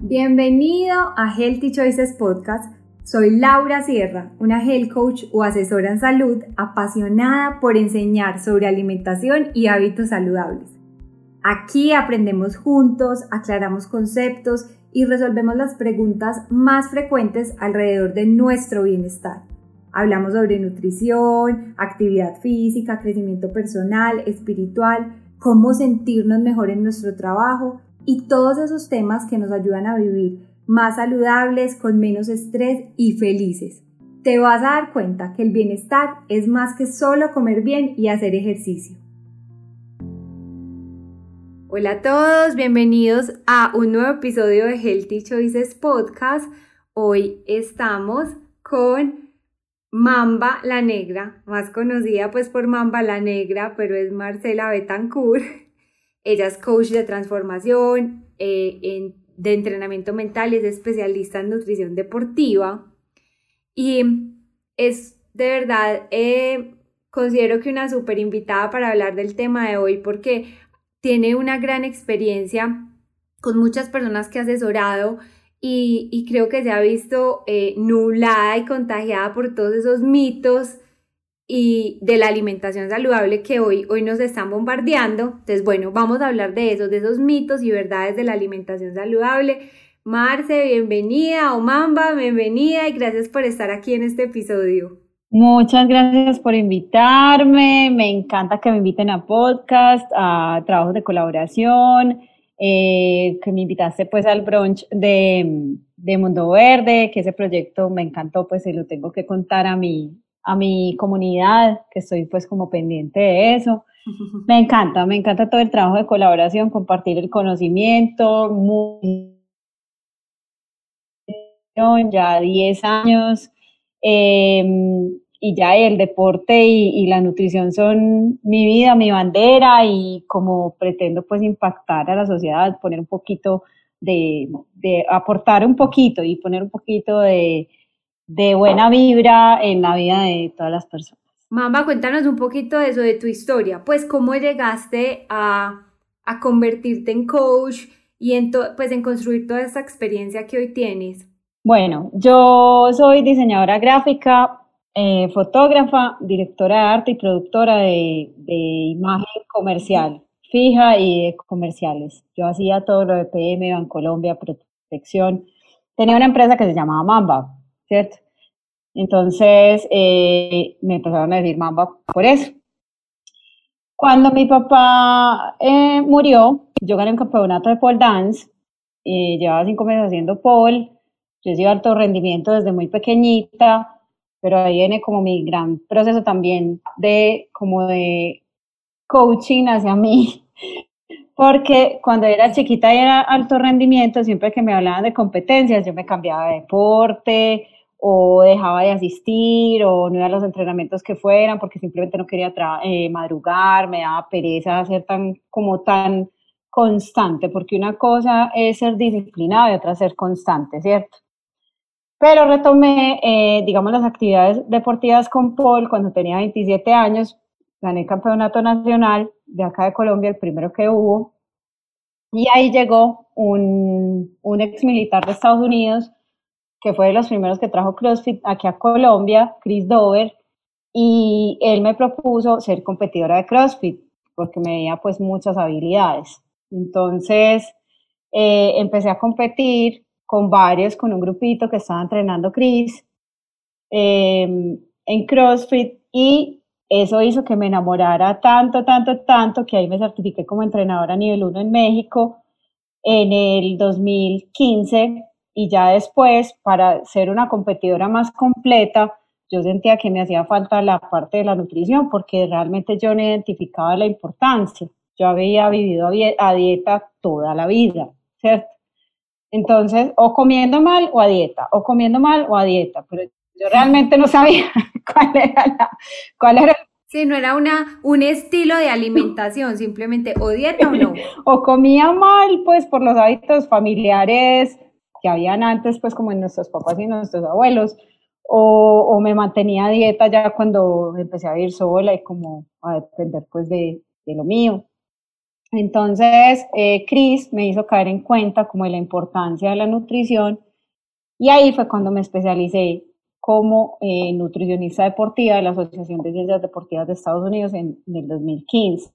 Bienvenido a Healthy Choices Podcast. Soy Laura Sierra, una health coach o asesora en salud apasionada por enseñar sobre alimentación y hábitos saludables. Aquí aprendemos juntos, aclaramos conceptos y resolvemos las preguntas más frecuentes alrededor de nuestro bienestar. Hablamos sobre nutrición, actividad física, crecimiento personal, espiritual, cómo sentirnos mejor en nuestro trabajo y todos esos temas que nos ayudan a vivir más saludables, con menos estrés y felices. Te vas a dar cuenta que el bienestar es más que solo comer bien y hacer ejercicio. Hola a todos, bienvenidos a un nuevo episodio de Healthy Choices Podcast. Hoy estamos con Mamba la Negra, más conocida pues por Mamba la Negra, pero es Marcela Betancourt. Ella es coach de transformación, eh, de entrenamiento mental es especialista en nutrición deportiva. Y es de verdad, eh, considero que una súper invitada para hablar del tema de hoy porque tiene una gran experiencia con muchas personas que ha asesorado y, creo que se ha visto eh, nublada y contagiada por todos esos mitos y de la alimentación saludable que hoy, hoy nos están bombardeando. Entonces, bueno, vamos a hablar de esos, de esos mitos y verdades de la alimentación saludable. Marce, bienvenida, Omamba, bienvenida y gracias por estar aquí en este episodio. Muchas gracias por invitarme, me encanta que me inviten a podcast, a trabajos de colaboración, eh, que me invitaste pues al brunch de, de Mundo Verde, que ese proyecto me encantó, pues se lo tengo que contar a mi, a mi comunidad, que estoy pues como pendiente de eso. Me encanta, me encanta todo el trabajo de colaboración, compartir el conocimiento, muy, ya 10 años, em, y ya el deporte y, la nutrición son mi vida, mi bandera, y como pretendo pues impactar a la sociedad, poner un poquito de, de aportar un poquito y poner un poquito de, de buena vibra en la vida de todas las personas. Mamba, cuéntanos un poquito de eso, de tu historia, pues cómo llegaste a, a convertirte en coach y en, pues, en construir toda esa experiencia que hoy tienes. Bueno, yo soy diseñadora gráfica, eh, fotógrafa, directora de arte y productora de, de imagen comercial, fija y de comerciales. Yo hacía todo lo de PM, Colombia, protección. Tenía una empresa que se llamaba Mamba, ¿cierto? Entonces eh, me empezaron a decir mamba por eso. Cuando mi papá eh, murió, yo gané un campeonato de pole dance, y llevaba cinco meses haciendo pole, yo he alto rendimiento desde muy pequeñita, pero ahí viene como mi gran proceso también de como de coaching hacia mí, porque cuando era chiquita y era alto rendimiento, siempre que me hablaban de competencias, yo me cambiaba de deporte, o dejaba de asistir o no iba a los entrenamientos que fueran porque simplemente no quería eh, madrugar, me daba pereza ser tan como tan constante, porque una cosa es ser disciplinado y otra ser constante, ¿cierto? Pero retomé, eh, digamos, las actividades deportivas con Paul cuando tenía 27 años, gané el campeonato nacional de acá de Colombia, el primero que hubo, y ahí llegó un, un ex militar de Estados Unidos que fue de los primeros que trajo CrossFit aquí a Colombia, Chris Dover, y él me propuso ser competidora de CrossFit porque me veía pues muchas habilidades. Entonces eh, empecé a competir con varios, con un grupito que estaba entrenando Chris em, en CrossFit y eso hizo que me enamorara tanto, tanto, tanto que ahí me certifiqué como entrenadora nivel 1 en México en el 2015 y ya después, para ser una competidora más completa, yo sentía que me hacía falta la parte de la nutrición porque realmente yo no identificaba la importancia. Yo había vivido a dieta toda la vida, ¿cierto? Entonces, o comiendo mal o a dieta, o comiendo mal o a dieta, pero yo realmente no sabía cuál era la, cuál era Sí, no era una, un estilo de alimentación, simplemente o dieta o no. o comía mal, pues por los hábitos familiares, que habían antes, pues como en nuestros papás y nuestros abuelos, o, o, me mantenía a dieta ya cuando empecé a vivir sola y como a depender pues de, de lo mío. Entonces, eh, Chris me hizo caer en cuenta como de la importancia de la nutrición y ahí fue cuando me especialicé como eh, nutricionista deportiva de la Asociación de Ciencias Deportivas de Estados Unidos en, en, el 2015.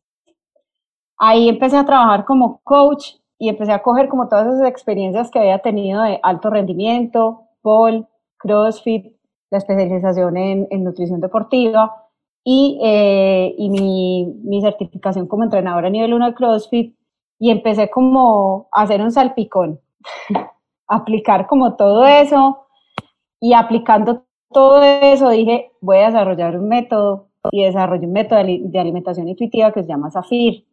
Ahí empecé a trabajar como coach y empecé a coger como todas esas experiencias que había tenido de alto rendimiento, pole, CrossFit, la especialización en, en nutrición deportiva y, eh, y mi, mi, certificación como entrenadora a nivel 1 de CrossFit y empecé como a hacer un salpicón, aplicar como todo eso y aplicando todo eso dije, voy a desarrollar un método y desarrollé un método de alimentación intuitiva que se llama SAFIR.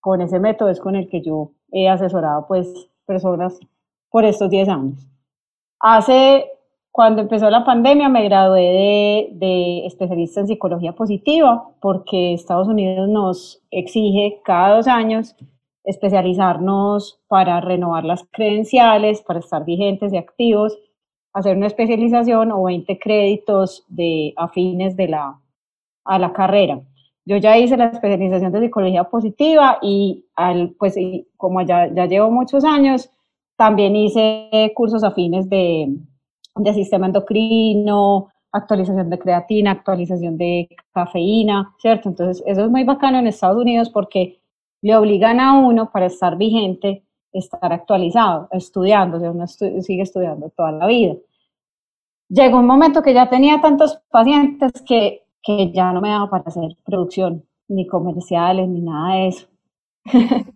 Con ese método es con el que yo he asesorado pues personas por estos 10 años. Hace cuando empezó la pandemia me gradué de, especialista en psicología positiva porque Estados Unidos nos exige cada dos años especializarnos para renovar las credenciales, para estar vigentes y activos, hacer una especialización o 20 créditos de afines de la, a la carrera. Yo ya hice la especialización de psicología positiva y al, pues como ya, ya llevo muchos años, también hice cursos afines de de sistema endocrino, actualización de creatina, actualización de cafeína, ¿cierto? Entonces, eso es muy bacano en Estados Unidos porque le obligan a uno para estar vigente, estar actualizado, estudiando, o sea, uno sigue estudiando toda la vida. Llegó un momento que ya tenía tantos pacientes que, que ya no me daba para hacer producción, ni comerciales, ni nada de eso.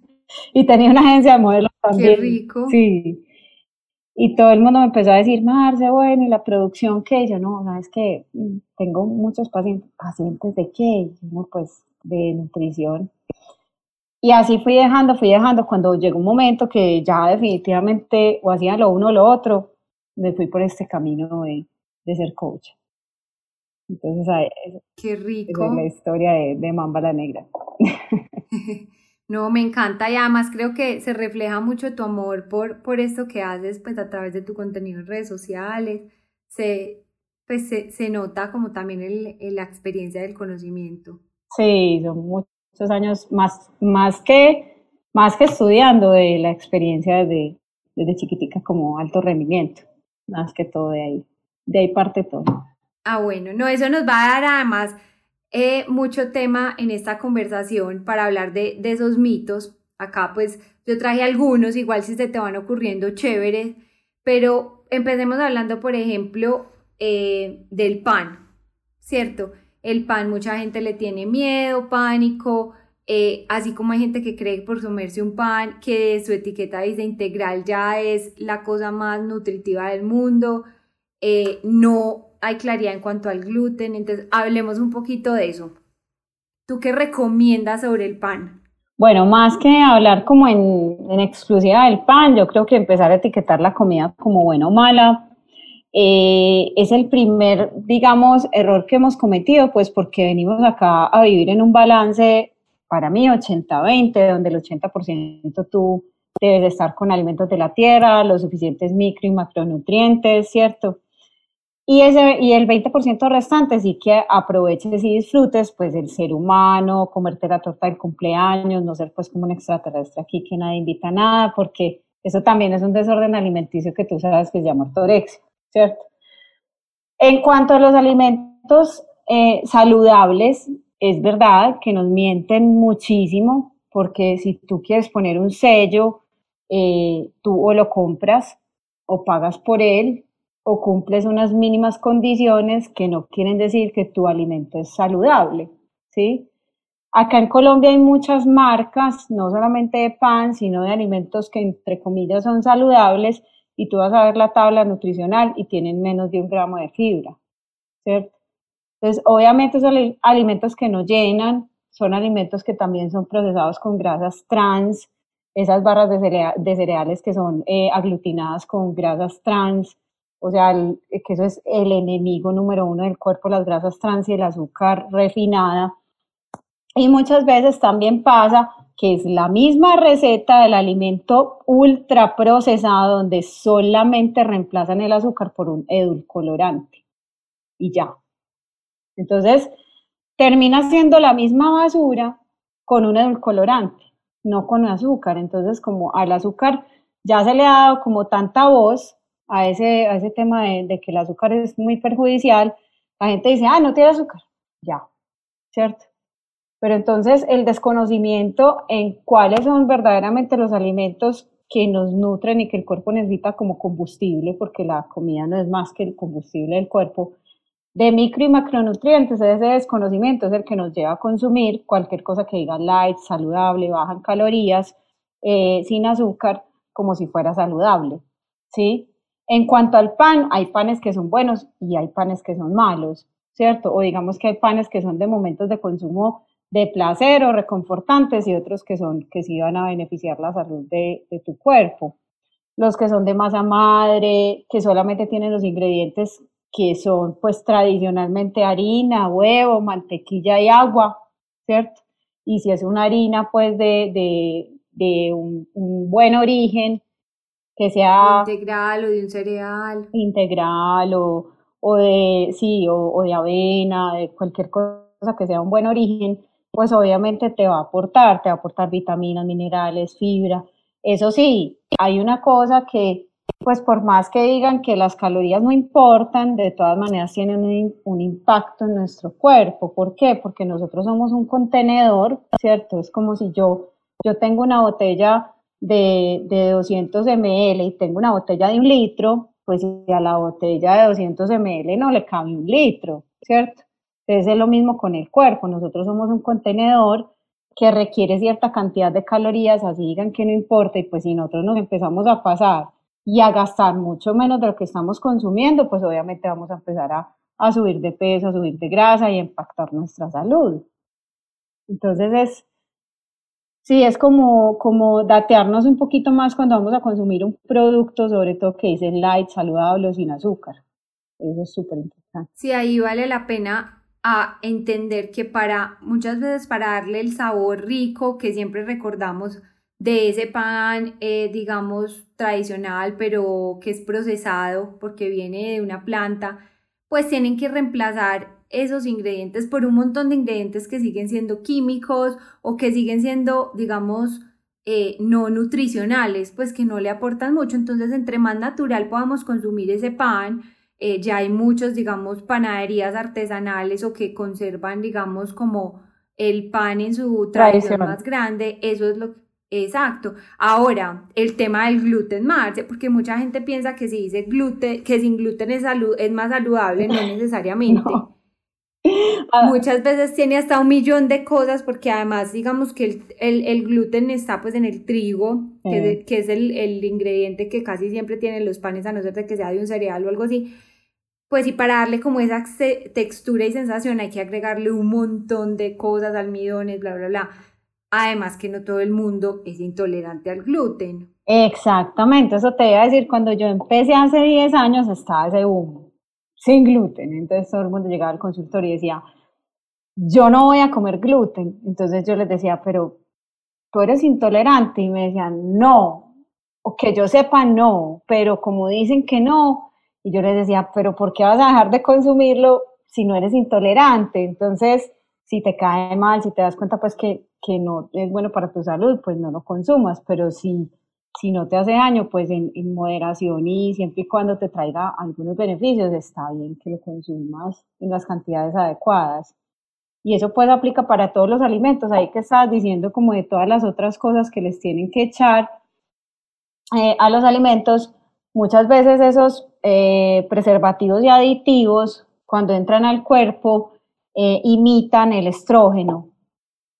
y tenía una agencia de modelos también. Qué rico. Sí. Y todo el mundo me empezó a decir, Marce, bueno, ¿y la producción qué? Yo no, sabes que mm, tengo muchos pacientes, pacientes de qué? No, pues de nutrición. Y así fui dejando, fui dejando, cuando llegó un momento que ya definitivamente o hacía lo uno o lo otro, me fui por este camino de, de ser coach. Entonces, qué rico. es la historia de, de Mamba la Negra. No, me encanta y además creo que se refleja mucho tu amor por, por esto que haces pues a través de tu contenido en redes sociales. Se, pues, se, nota como también el, la experiencia del conocimiento. Sí, son muchos años más, más, que, más que estudiando de la experiencia desde, desde chiquitica como alto rendimiento, más que todo de ahí. De ahí parte todo. Ah, bueno, no, eso nos va a dar además eh, mucho tema en esta conversación para hablar de, esos mitos. Acá pues yo traje algunos, igual si se te van ocurriendo chéveres, pero empecemos hablando, por ejemplo, eh, del pan, ¿cierto? El pan, mucha gente le tiene miedo, pánico, eh, así como hay gente que cree por comerse un pan que su etiqueta dice integral ya es la cosa más nutritiva del mundo, no hay claridad en cuanto al gluten, entonces hablemos un poquito de eso. ¿Tú qué recomiendas sobre el pan? Bueno, más que hablar como en, exclusiva del pan, yo creo que empezar a etiquetar la comida como buena o mala eh, es el primer, digamos, error que hemos cometido, pues porque venimos acá a vivir en un balance, para mí, 80-20, donde el 80% tú debes estar con alimentos de la tierra, los suficientes micro y macronutrientes, ¿cierto? Y, ese, y el 20% restante sí que aproveches y disfrutes, pues, el ser humano, comerte la torta del cumpleaños, no ser, pues, como un extraterrestre aquí que nadie invita a nada, porque eso también es un desorden alimenticio que tú sabes que se llama ortorexia, ¿cierto? En cuanto a los alimentos eh, saludables, es verdad que nos mienten muchísimo, porque si tú quieres poner un sello, eh, tú o lo compras o pagas por él, o cumples unas mínimas condiciones que no quieren decir que tu alimento es saludable, ¿sí? Acá en Colombia hay muchas marcas, no solamente de pan, sino de alimentos que entre comillas son saludables y tú vas a ver la tabla nutricional y tienen menos de un gramo de fibra. Entonces, obviamente son alimentos que no llenan, son alimentos que también son procesados con grasas trans, esas barras de, cereales que son eh, aglutinadas con grasas trans, o sea, que eso es el enemigo número uno del cuerpo, las grasas trans y el azúcar refinada. Y muchas veces también pasa que es la misma receta del alimento ultra procesado donde solamente reemplazan el azúcar por un edulcorante y ya. Entonces, termina siendo la misma basura con un edulcorante. no con azúcar. Entonces, como al azúcar ya se le ha dado como tanta voz a ese, a ese tema de, que el azúcar es muy perjudicial, la gente dice, ah, no tiene azúcar, ya, ¿cierto? Pero entonces el desconocimiento en cuáles son verdaderamente los alimentos que nos nutren y que el cuerpo necesita como combustible, porque la comida no es más que el combustible del cuerpo, de micro y macronutrientes, ese desconocimiento es el que nos lleva a consumir cualquier cosa que diga light, saludable, baja en calorías, eh, sin azúcar, como si fuera saludable, ¿sí? En cuanto al pan, hay panes que son buenos y hay panes que son malos, ¿cierto? O digamos que hay panes que son de momentos de consumo de placer o reconfortantes y otros que son que sí van a beneficiar la salud de, tu cuerpo. Los que son de masa madre, que solamente tienen los ingredientes que son pues tradicionalmente harina, huevo, mantequilla y agua, ¿cierto? Y si es una harina pues de, de, de un, buen origen, que sea... Integral o de un cereal. Integral o, o de, sí, o, o de avena, de cualquier cosa que sea un buen origen, pues obviamente te va a aportar, te va a aportar vitaminas, minerales, fibra. Eso sí, hay una cosa que pues por más que digan que las calorías no importan, de todas maneras tienen un, impacto en nuestro cuerpo. ¿Por qué? Porque nosotros somos un contenedor, ¿cierto? Es como si yo, yo tengo una botella de, de 200 ml y tengo una botella de un litro, pues a la botella de 200 ml no le cabe un litro, ¿cierto? Entonces es lo mismo con el cuerpo. Nosotros somos un contenedor que requiere cierta cantidad de calorías, así digan que no importa, y pues si nosotros nos empezamos a pasar y a gastar mucho menos de lo que estamos consumiendo, pues obviamente vamos a empezar a, a subir de peso, a subir de grasa y a impactar nuestra salud. Entonces es, sí, es como, como datearnos un poquito más cuando vamos a consumir un producto, sobre todo que dice light, saludable o sin azúcar. Eso es súper importante. Sí, ahí vale la pena a entender que para muchas veces para darle el sabor rico que siempre recordamos de ese pan, eh, digamos, tradicional, pero que es procesado porque viene de una planta, pues tienen que reemplazar esos ingredientes por un montón de ingredientes que siguen siendo químicos o que siguen siendo, digamos, eh, no nutricionales, pues que no le aportan mucho. Entonces, entre más natural podamos consumir ese pan, eh, ya hay muchos, digamos, panaderías artesanales o que conservan, digamos, como el pan en su tradición más grande. Eso es lo que Exacto. Ahora, el tema del gluten Marce, porque mucha gente piensa que si dice gluten, que sin gluten es, salud, es más saludable, no necesariamente. Muchas veces tiene hasta un millón de cosas, porque además, digamos que el, gluten está pues en el trigo, que, es, el, el, ingrediente que casi siempre tienen los panes, a no ser de que sea de un cereal o algo así. Pues y para darle como esa textura y sensación hay que agregarle un montón de cosas, almidones, bla, bla, bla Además que no todo el mundo es intolerante al gluten. Exactamente, eso te iba a decir, cuando yo empecé hace 10 años estaba ese humo, sin gluten. Entonces todo el mundo llegaba al consultorio y decía, yo no voy a comer gluten. Entonces yo les decía, pero tú eres intolerante. Y me decían, no, o que yo sepa, no, pero como dicen que no. Y yo les decía, pero ¿por qué vas a dejar de consumirlo si no eres intolerante? Entonces si te cae mal, si te das cuenta pues que, que no es bueno para tu salud, pues no lo consumas, pero si, si no te hace daño, pues en, en moderación y siempre y cuando te traiga algunos beneficios, está bien que lo consumas en las cantidades adecuadas. Y eso pues aplica para todos los alimentos, ahí que estás diciendo como de todas las otras cosas que les tienen que echar eh, a los alimentos, muchas veces esos eh, preservativos y aditivos, cuando entran al cuerpo, eh, imitan el estrógeno.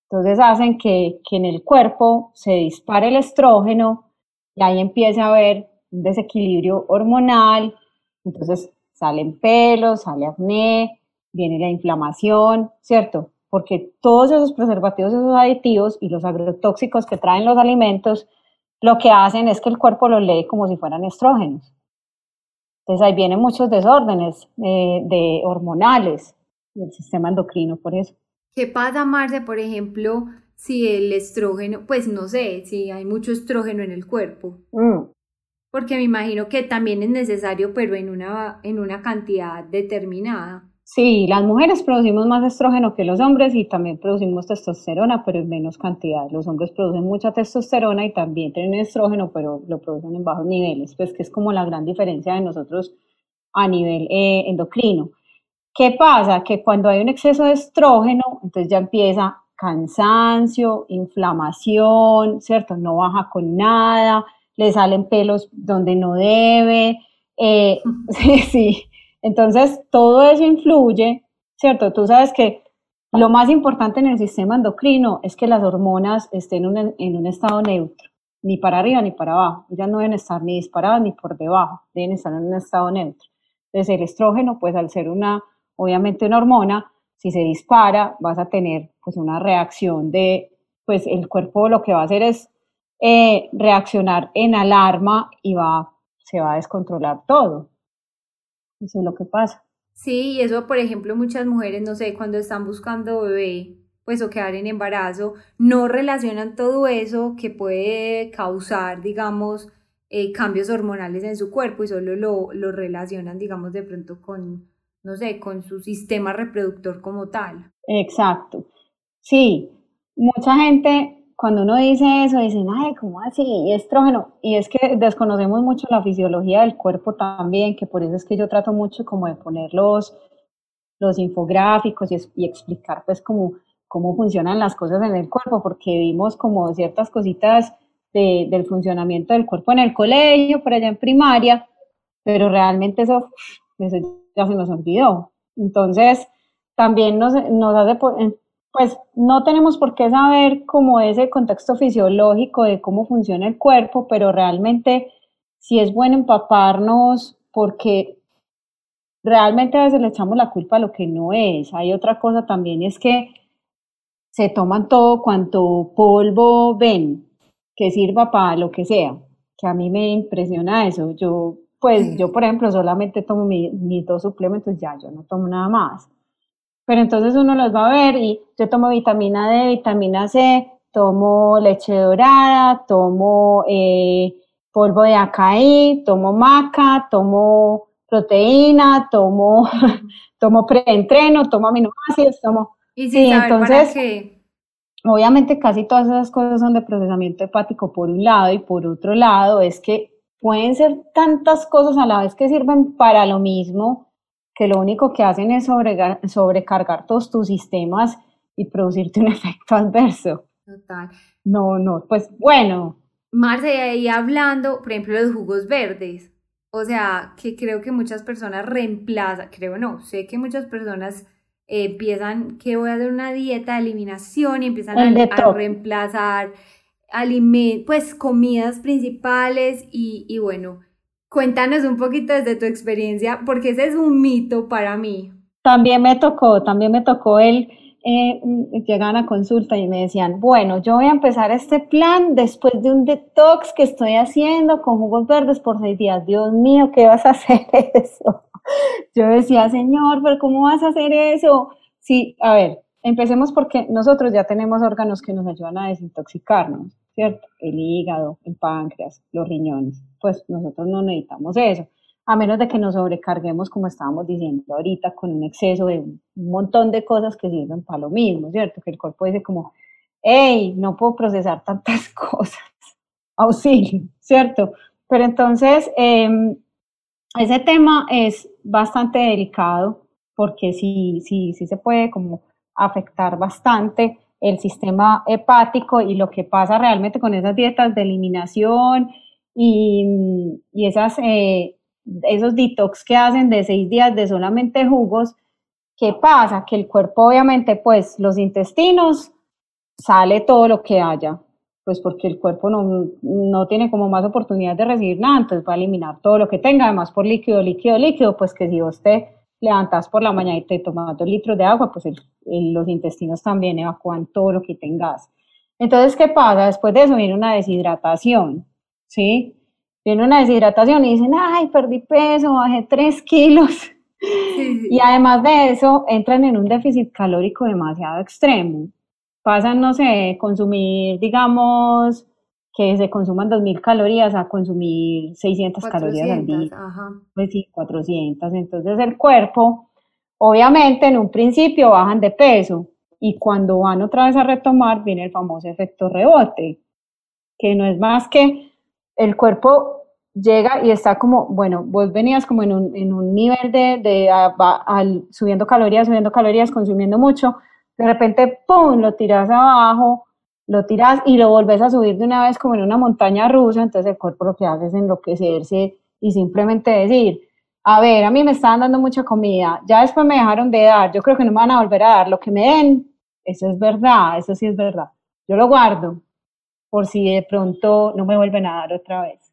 Entonces hacen que, que, en el cuerpo se dispare el estrógeno y ahí empieza a haber un desequilibrio hormonal, entonces salen pelos, sale acné, viene la inflamación, ¿cierto? Porque todos esos preservativos, esos aditivos y los agrotóxicos que traen los alimentos, lo que hacen es que el cuerpo los lee como si fueran estrógenos. Entonces ahí vienen muchos desórdenes eh, de hormonales, del sistema endocrino por eso. ¿Qué pasa, Marce, por ejemplo, si el estrógeno, pues no sé, si hay mucho estrógeno en el cuerpo? Mm. Porque me imagino que también es necesario, pero en una, en una cantidad determinada. Sí, las mujeres producimos más estrógeno que los hombres y también producimos testosterona, pero en menos cantidad. Los hombres producen mucha testosterona y también tienen estrógeno, pero lo producen en bajos niveles, pues que es como la gran diferencia de nosotros a nivel eh, endocrino. ¿Qué pasa? Que cuando hay un exceso de estrógeno, entonces ya empieza cansancio, inflamación, ¿cierto? No baja con nada, le salen pelos donde no debe, eh, sí, sí. Entonces, todo eso influye, ¿cierto? Tú sabes que lo más importante en el sistema endocrino es que las hormonas estén en un estado neutro, ni para arriba ni para abajo. Ellas no deben estar ni disparadas ni por debajo, deben estar en un estado neutro. Entonces, el estrógeno, pues al ser una, obviamente una hormona, si se dispara, vas a tener pues una reacción de, pues el cuerpo lo que va a hacer es eh, reaccionar en alarma y va, se va a descontrolar todo. Eso es lo que pasa. Sí, y eso, por ejemplo, muchas mujeres, no sé, cuando están buscando bebé, pues o quedar en embarazo, no relacionan todo eso que puede causar, digamos, eh, cambios hormonales en su cuerpo y solo lo, lo relacionan, digamos, de pronto con, no sé, con su sistema reproductor como tal. Exacto. Sí, mucha gente cuando uno dice eso, dicen, ay, ¿cómo así? Y estrógeno. Y es que desconocemos mucho la fisiología del cuerpo también, que por eso es que yo trato mucho como de poner los, los infográficos y, explicar pues cómo funcionan las cosas en el cuerpo, porque vimos como ciertas cositas de, del funcionamiento del cuerpo en el colegio, por allá en primaria, pero realmente eso, eso ya se nos olvidó. Entonces, también nos, nos hace pues no tenemos por qué saber cómo ese contexto fisiológico de cómo funciona el cuerpo, pero realmente sí es bueno empaparnos porque realmente a veces le echamos la culpa a lo que no es. Hay otra cosa también, es que se toman todo cuanto polvo ven, que sirva para lo que sea, que a mí me impresiona eso. Yo, pues yo, por ejemplo, solamente tomo mis dos suplementos, ya, yo no tomo nada más pero entonces uno los va a ver y yo tomo vitamina D, vitamina C, tomo leche dorada, tomo eh, polvo de acaí, tomo maca, tomo proteína, tomo, tomo preentreno, tomo aminoácidos, tomo... Y sí, entonces, qué? obviamente casi todas esas cosas son de procesamiento hepático por un lado y por otro lado es que pueden ser tantas cosas a la vez que sirven para lo mismo que lo único que hacen es sobrecargar todos tus sistemas y producirte un efecto adverso. Total. No, no, pues bueno. Marce, ahí hablando, por ejemplo, de los jugos verdes. O sea, que creo que muchas personas reemplazan, creo no, sé que muchas personas eh, empiezan que voy a hacer una dieta de eliminación y empiezan a, a, reemplazar pues comidas principales y, y bueno, Cuéntanos un poquito desde tu experiencia, porque ese es un mito para mí. También me tocó, también me tocó él, eh, llegan a consulta y me decían, bueno, yo voy a empezar este plan después de un detox que estoy haciendo con jugos verdes por seis días. Dios mío, ¿qué vas a hacer eso? Yo decía, Señor, pero ¿cómo vas a hacer eso? Sí, a ver, empecemos porque nosotros ya tenemos órganos que nos ayudan a desintoxicarnos, ¿cierto? El hígado, el páncreas, los riñones pues nosotros no necesitamos eso, a menos de que nos sobrecarguemos, como estábamos diciendo ahorita, con un exceso de un montón de cosas que sirven para lo mismo, ¿cierto? Que el cuerpo dice como, hey, no puedo procesar tantas cosas, auxilio, ¿cierto? Pero entonces, em, ese tema es bastante delicado porque sí, sí, sí se puede como afectar bastante el sistema hepático y lo que pasa realmente con esas dietas de eliminación y, y esas, eh, esos detox que hacen de seis días de solamente jugos, ¿qué pasa? Que el cuerpo obviamente, pues los intestinos, sale todo lo que haya, pues porque el cuerpo no, no tiene como más oportunidad de recibir nada, entonces va a eliminar todo lo que tenga, además por líquido, líquido, líquido, pues que si vos te levantas por la mañana y te tomas dos litros de agua, pues los intestinos también evacúan todo lo que tengas. Entonces, ¿qué pasa? Después de eso viene una deshidratación. ¿sí? Viene una deshidratación y dicen, ay, perdí peso, bajé 3 kilos. Y además de eso, entran en un déficit calórico demasiado extremo. Pasan, no sé, consumir, digamos, que se consuman 2.000 calorías a consumir 600 calorías al día. Pues sí, 400. Entonces el cuerpo, Obviamente en un principio bajan de peso y cuando van otra vez a retomar viene el famoso efecto rebote, que no es más que el cuerpo llega y está como, bueno, vos venías como en un, en un nivel de, de al, subiendo calorías, subiendo calorías, consumiendo mucho, de repente, ¡pum!, lo tiras abajo, lo tiras y lo volvés a subir de una vez como en una montaña rusa, entonces el cuerpo lo que hace es enloquecerse y simplemente decir, a ver, a mí me estaban dando mucha comida, ya después me dejaron de dar, yo creo que no me van a volver a dar, lo que me den, eso es verdad, eso sí es verdad. Yo lo guardo por si de pronto no me vuelven a dar otra vez.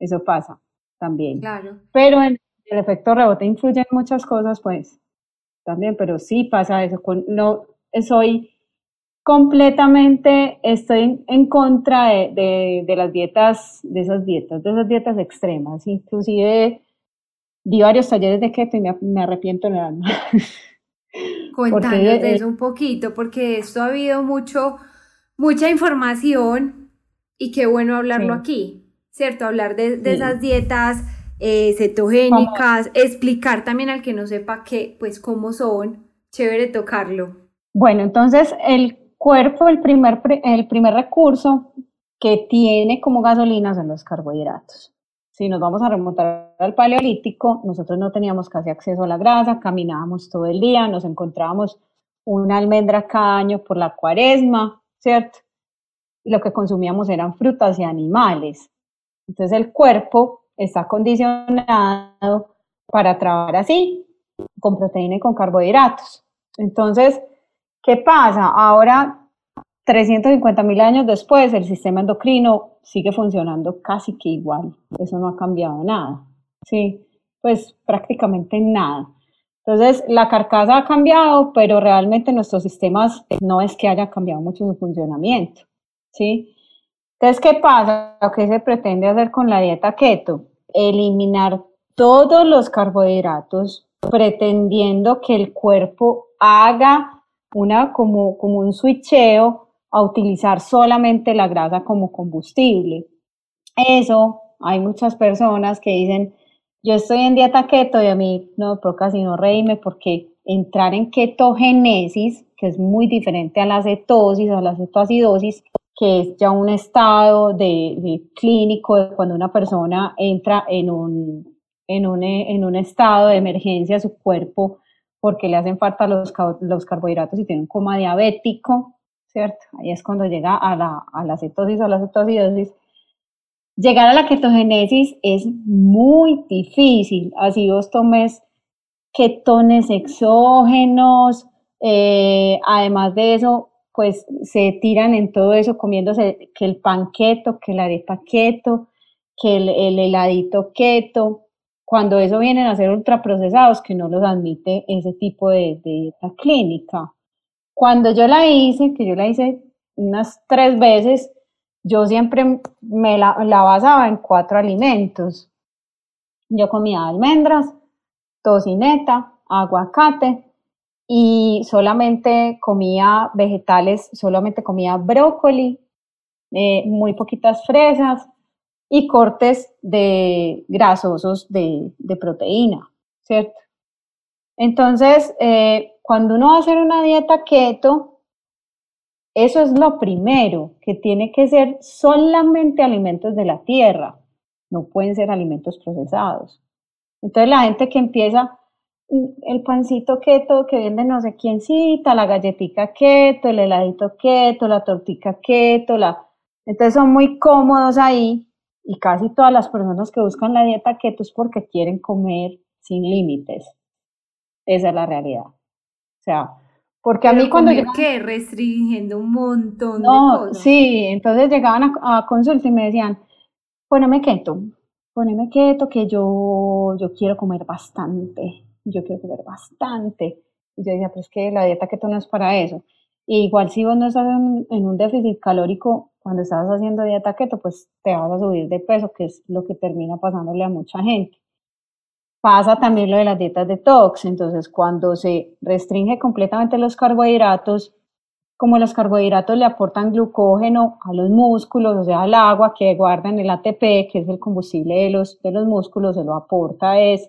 Eso pasa también. Claro. Pero el, el efecto rebote influye en muchas cosas, pues, también, pero sí pasa eso. no, soy completamente, estoy en contra de, de, las dietas, de esas dietas, de esas dietas extremas. Inclusive di varios talleres de keto y me, me arrepiento en el alma. Cuéntanos de eso un poquito, porque esto ha habido mucho, mucha información y qué bueno hablarlo aquí. ¿cierto? Hablar de, esas dietas eh, cetogénicas, explicar también al que no sepa qué, pues cómo son, chévere tocarlo. Bueno, entonces el cuerpo, el primer, el primer recurso que tiene como gasolina son los carbohidratos. Si nos vamos a remontar al paleolítico, nosotros no teníamos casi acceso a la grasa, caminábamos todo el día, nos encontrábamos una almendra cada año por la cuaresma, ¿cierto? Y lo que consumíamos eran frutas y animales. Entonces el cuerpo está condicionado para trabajar así, con proteína y con carbohidratos. Entonces, ¿qué pasa? Ahora, 350 mil años después, el sistema endocrino sigue funcionando casi que igual. Eso no ha cambiado nada. Sí, pues prácticamente nada. Entonces, la carcasa ha cambiado, pero realmente nuestros sistemas no es que haya cambiado mucho su funcionamiento. ¿sí? Entonces, ¿qué pasa? Que se pretende hacer con la dieta keto, eliminar todos los carbohidratos, pretendiendo que el cuerpo haga una como, como un switcheo a utilizar solamente la grasa como combustible. Eso, hay muchas personas que dicen, yo estoy en dieta keto y a mí no me casi no reírme porque entrar en ketogénesis, que es muy diferente a la cetosis, a la cetoacidosis, que es ya un estado de, clínico de cuando una persona entra en un, en, un, en un estado de emergencia su cuerpo porque le hacen falta los, los carbohidratos y tiene un coma diabético, ¿cierto? Ahí es cuando llega a la, a la cetosis o la cetoacidosis. Llegar a la ketogenesis es muy difícil, así vos tomes ketones exógenos, eh, además de eso, pues se tiran en todo eso comiéndose que el pan keto, que la arepa keto, que el, heladito keto, cuando eso vienen a ser ultraprocesados, que no los admite ese tipo de, dieta clínica. Cuando yo la hice, que yo la hice unas tres veces, yo siempre me la, la basaba en cuatro alimentos. Yo comía almendras, tocineta, aguacate, y solamente comía vegetales, solamente comía brócoli, eh, muy poquitas fresas y cortes de grasosos de, proteína, ¿cierto? Entonces, eh, cuando uno va a hacer una dieta keto, eso es lo primero, que tiene que ser solamente alimentos de la tierra, no pueden ser alimentos procesados. Entonces la gente que empieza el pancito keto que vende no sé quién cita, la galletita keto, el heladito keto, la tortica keto, la... Entonces son muy cómodos ahí y casi todas las personas que buscan la dieta keto es porque quieren comer sin límites. Esa es la realidad. O sea, porque a mí cuando... Yo... ¿Qué? Restringiendo un montón de cosas. Sí, entonces llegaban a, a consulta y me decían, poneme keto, poneme keto que yo, yo quiero comer bastante yo quiero comer bastante. Y yo decía, pues que la dieta keto no es para eso. Igual si vos no estás en, un déficit calórico cuando estás haciendo dieta keto, pues te vas a subir de peso, que es lo que termina pasándole a mucha gente. Pasa también lo de las dietas detox, entonces cuando se restringe completamente los carbohidratos, como los carbohidratos le aportan glucógeno a los músculos, o sea, al agua que guardan el ATP, que es el combustible de los, de los músculos, se lo aporta es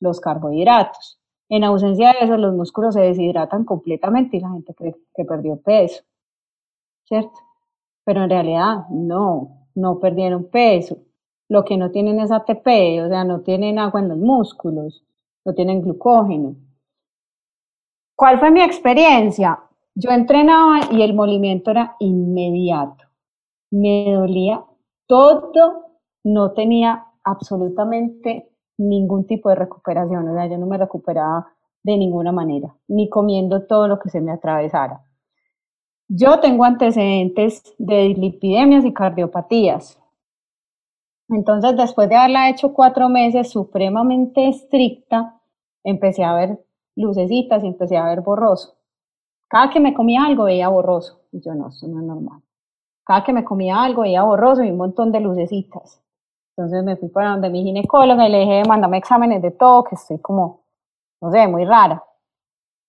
los carbohidratos. En ausencia de eso, los músculos se deshidratan completamente y la gente cree que perdió peso, ¿cierto? Pero en realidad no, no perdieron peso. Lo que no tienen es ATP, o sea, no tienen agua en los músculos, no tienen glucógeno. ¿Cuál fue mi experiencia? Yo entrenaba y el movimiento era inmediato. Me dolía todo, no tenía absolutamente ningún tipo de recuperación, o sea, yo no me recuperaba de ninguna manera, ni comiendo todo lo que se me atravesara. Yo tengo antecedentes de lipidemias y cardiopatías. Entonces, después de haberla hecho cuatro meses supremamente estricta, empecé a ver lucecitas y empecé a ver borroso. Cada que me comía algo veía borroso. Y yo, no, eso no es normal. Cada que me comía algo veía borroso y un montón de lucecitas. Entonces me fui para donde mi ginecóloga y le dije, mándame exámenes de todo, que estoy como, no sé, muy rara.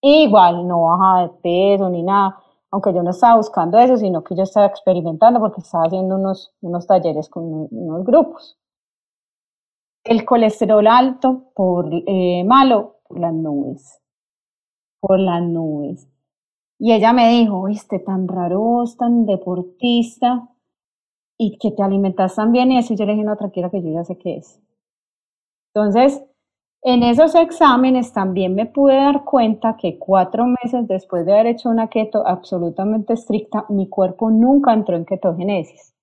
igual, no bajaba de peso ni nada, aunque yo no estaba buscando eso, sino que yo estaba experimentando porque estaba haciendo unos, unos talleres con unos grupos. El colesterol alto por eh, malo, por las nubes, por las nubes. Y ella me dijo, viste, tan raro, tan deportista, y que te alimentas tan bien y eso. Y yo le dije, no, tranquila, que yo ya sé qué es. Entonces, en esos exámenes también me pude dar cuenta que cuatro meses después de haber hecho una keto absolutamente estricta, mi cuerpo nunca entró en ketogénesis.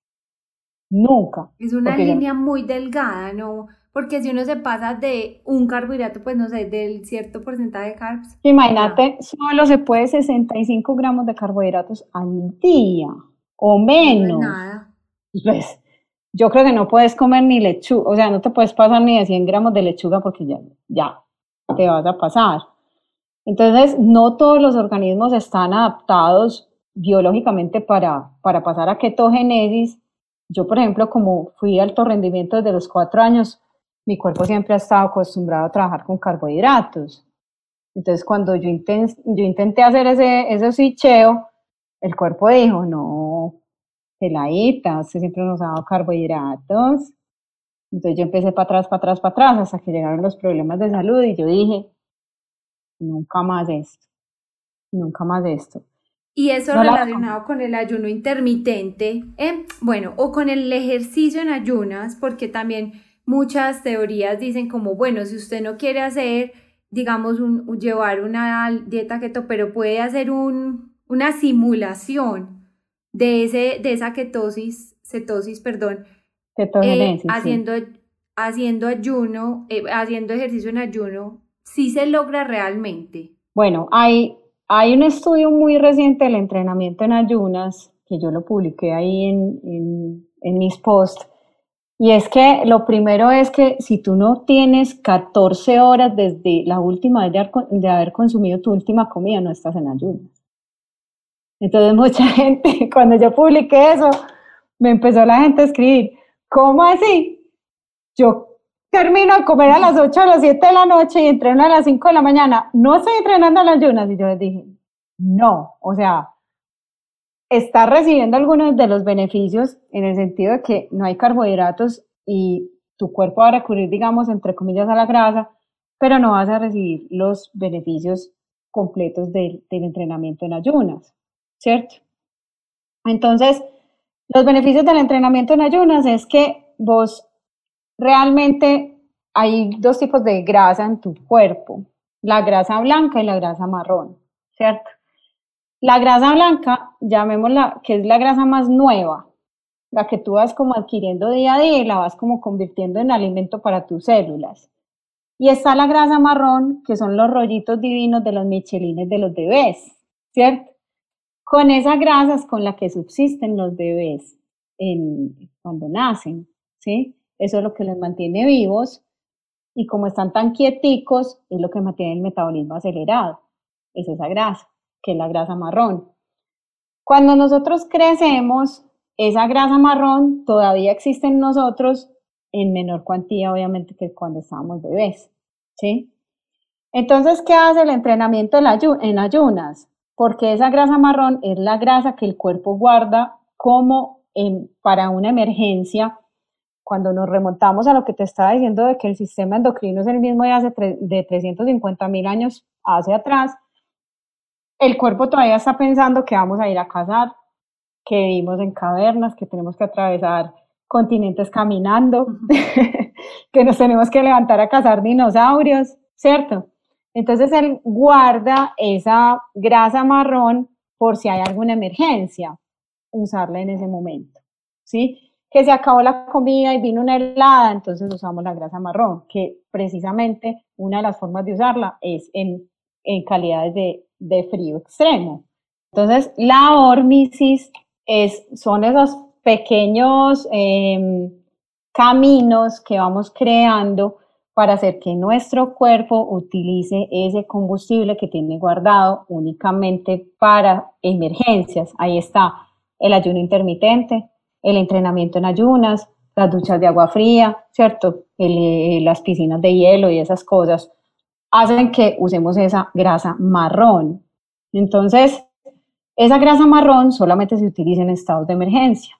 Nunca. Es una línea muy delgada, ¿no? Porque si uno se pasa de un carbohidrato, pues no sé, del cierto porcentaje de carbs. Imagínate, solo se puede 65 gramos de carbohidratos al día o menos. No nada pues yo creo que no puedes comer ni lechuga, o sea, no te puedes pasar ni de 100 gramos de lechuga porque ya, ya te vas a pasar. Entonces, no todos los organismos están adaptados biológicamente para, para pasar a ketogénesis. Yo, por ejemplo, como fui alto rendimiento desde los cuatro años, mi cuerpo siempre ha estado acostumbrado a trabajar con carbohidratos. Entonces, cuando yo, yo intenté hacer ese, ese switcheo, el cuerpo dijo, no, peladita, usted siempre nos ha dado carbohidratos. Entonces yo empecé para atrás, para atrás, para atrás, hasta que llegaron los problemas de salud y yo dije, nunca más esto, nunca más esto. Y eso relacionado con el ayuno intermitente, eh, bueno, o con el ejercicio en ayunas, porque también muchas teorías dicen como, bueno, si usted no quiere hacer, digamos, un, llevar una dieta keto, pero puede hacer un, una simulación de, ese, de esa ketosis, cetosis, perdón, eh, haciendo, haciendo ayuno, eh, haciendo ejercicio en ayuno, sí se logra realmente. Bueno, hay, hay un estudio muy reciente del entrenamiento en ayunas, que yo lo publiqué ahí en, en, en mis posts, y es que lo primero es que si tú no tienes 14 horas desde la última vez de haber consumido tu última comida, no estás en ayunas. Entonces mucha gente, cuando yo publiqué eso, me empezó la gente a escribir, ¿cómo así? Yo termino de comer a las 8 o las 7 de la noche y entreno a las 5 de la mañana. No estoy entrenando a las ayunas. Y yo les dije, no, o sea, está recibiendo algunos de los beneficios en el sentido de que no hay carbohidratos y tu cuerpo va a recurrir, digamos, entre comillas, a la grasa, pero no vas a recibir los beneficios completos del, del entrenamiento en ayunas. ¿Cierto? Entonces, los beneficios del entrenamiento en ayunas es que vos realmente hay dos tipos de grasa en tu cuerpo, la grasa blanca y la grasa marrón, ¿cierto? La grasa blanca, llamémosla, que es la grasa más nueva, la que tú vas como adquiriendo día a día y la vas como convirtiendo en alimento para tus células. Y está la grasa marrón, que son los rollitos divinos de los michelines de los bebés, ¿cierto? Con esas grasas con las que subsisten los bebés cuando nacen, ¿sí? Eso es lo que los mantiene vivos y como están tan quieticos, es lo que mantiene el metabolismo acelerado, es esa grasa, que es la grasa marrón. Cuando nosotros crecemos, esa grasa marrón todavía existe en nosotros en menor cuantía, obviamente, que cuando estábamos bebés, ¿sí? Entonces, ¿qué hace el entrenamiento en ayunas? Porque esa grasa marrón es la grasa que el cuerpo guarda como para una emergencia cuando nos remontamos a lo que te estaba diciendo de que el sistema endocrino es el mismo de hace de 350 mil años hacia atrás, el cuerpo todavía está pensando que vamos a ir a cazar, que vivimos en cavernas, que tenemos que atravesar continentes caminando, que nos tenemos que levantar a cazar dinosaurios, ¿cierto? Entonces él guarda esa grasa marrón por si hay alguna emergencia, usarla en ese momento, ¿sí? Que se acabó la comida y vino una helada, entonces usamos la grasa marrón, que precisamente una de las formas de usarla es en, en calidades de, de frío extremo. Entonces, la hormisis es, son esos pequeños em, caminos que vamos creando para hacer que nuestro cuerpo utilice ese combustible que tiene guardado únicamente para emergencias. Ahí está el ayuno intermitente, el entrenamiento en ayunas, las duchas de agua fría, ¿cierto? Eh, las piscinas de hielo y esas cosas hacen que usemos esa grasa marrón. Entonces, esa grasa marrón solamente se utiliza en estados de emergencia.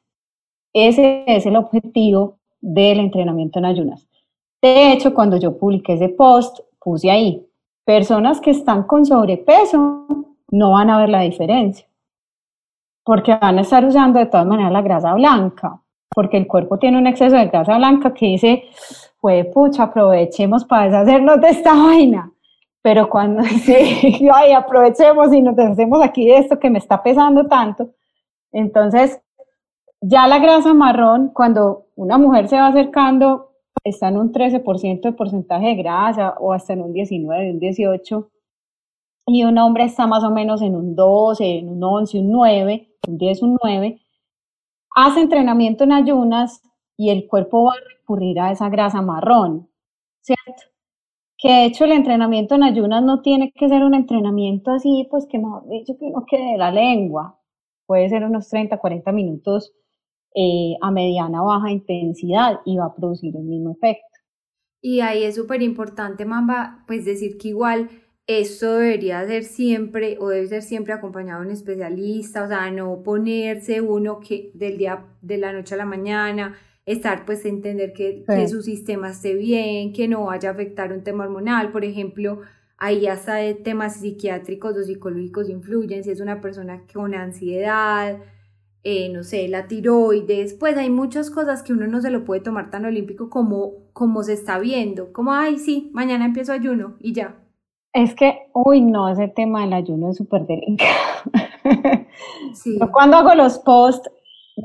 Ese es el objetivo del entrenamiento en ayunas. De hecho, cuando yo publiqué ese post, puse ahí, personas que están con sobrepeso no van a ver la diferencia, porque van a estar usando de todas maneras la grasa blanca, porque el cuerpo tiene un exceso de grasa blanca que dice, pues pucha, aprovechemos para deshacernos de esta vaina. Pero cuando sí, ay, aprovechemos y nos deshacemos aquí de esto que me está pesando tanto, entonces ya la grasa marrón, cuando una mujer se va acercando está en un 13% de porcentaje de grasa o hasta en un 19, un 18, y un hombre está más o menos en un 12, en un 11, un 9, un 10, un 9, hace entrenamiento en ayunas y el cuerpo va a recurrir a esa grasa marrón, ¿cierto? Que de hecho el entrenamiento en ayunas no tiene que ser un entrenamiento así, pues que mejor dicho que no quede la lengua, puede ser unos 30, 40 minutos eh, a mediana o baja intensidad y va a producir el mismo efecto. Y ahí es súper importante, Mamba, pues decir que igual esto debería ser siempre o debe ser siempre acompañado de un especialista, o sea, no ponerse uno que del día de la noche a la mañana, estar pues entender que, que su sistema esté bien, que no vaya a afectar un tema hormonal, por ejemplo, ahí hasta de temas psiquiátricos o psicológicos influyen, si es una persona con ansiedad, eh, no sé, la tiroides, pues hay muchas cosas que uno no se lo puede tomar tan olímpico como, como se está viendo, como, ay, sí, mañana empiezo ayuno y ya. Es que, uy, no, ese tema del ayuno es súper delicado. Sí. cuando hago los posts,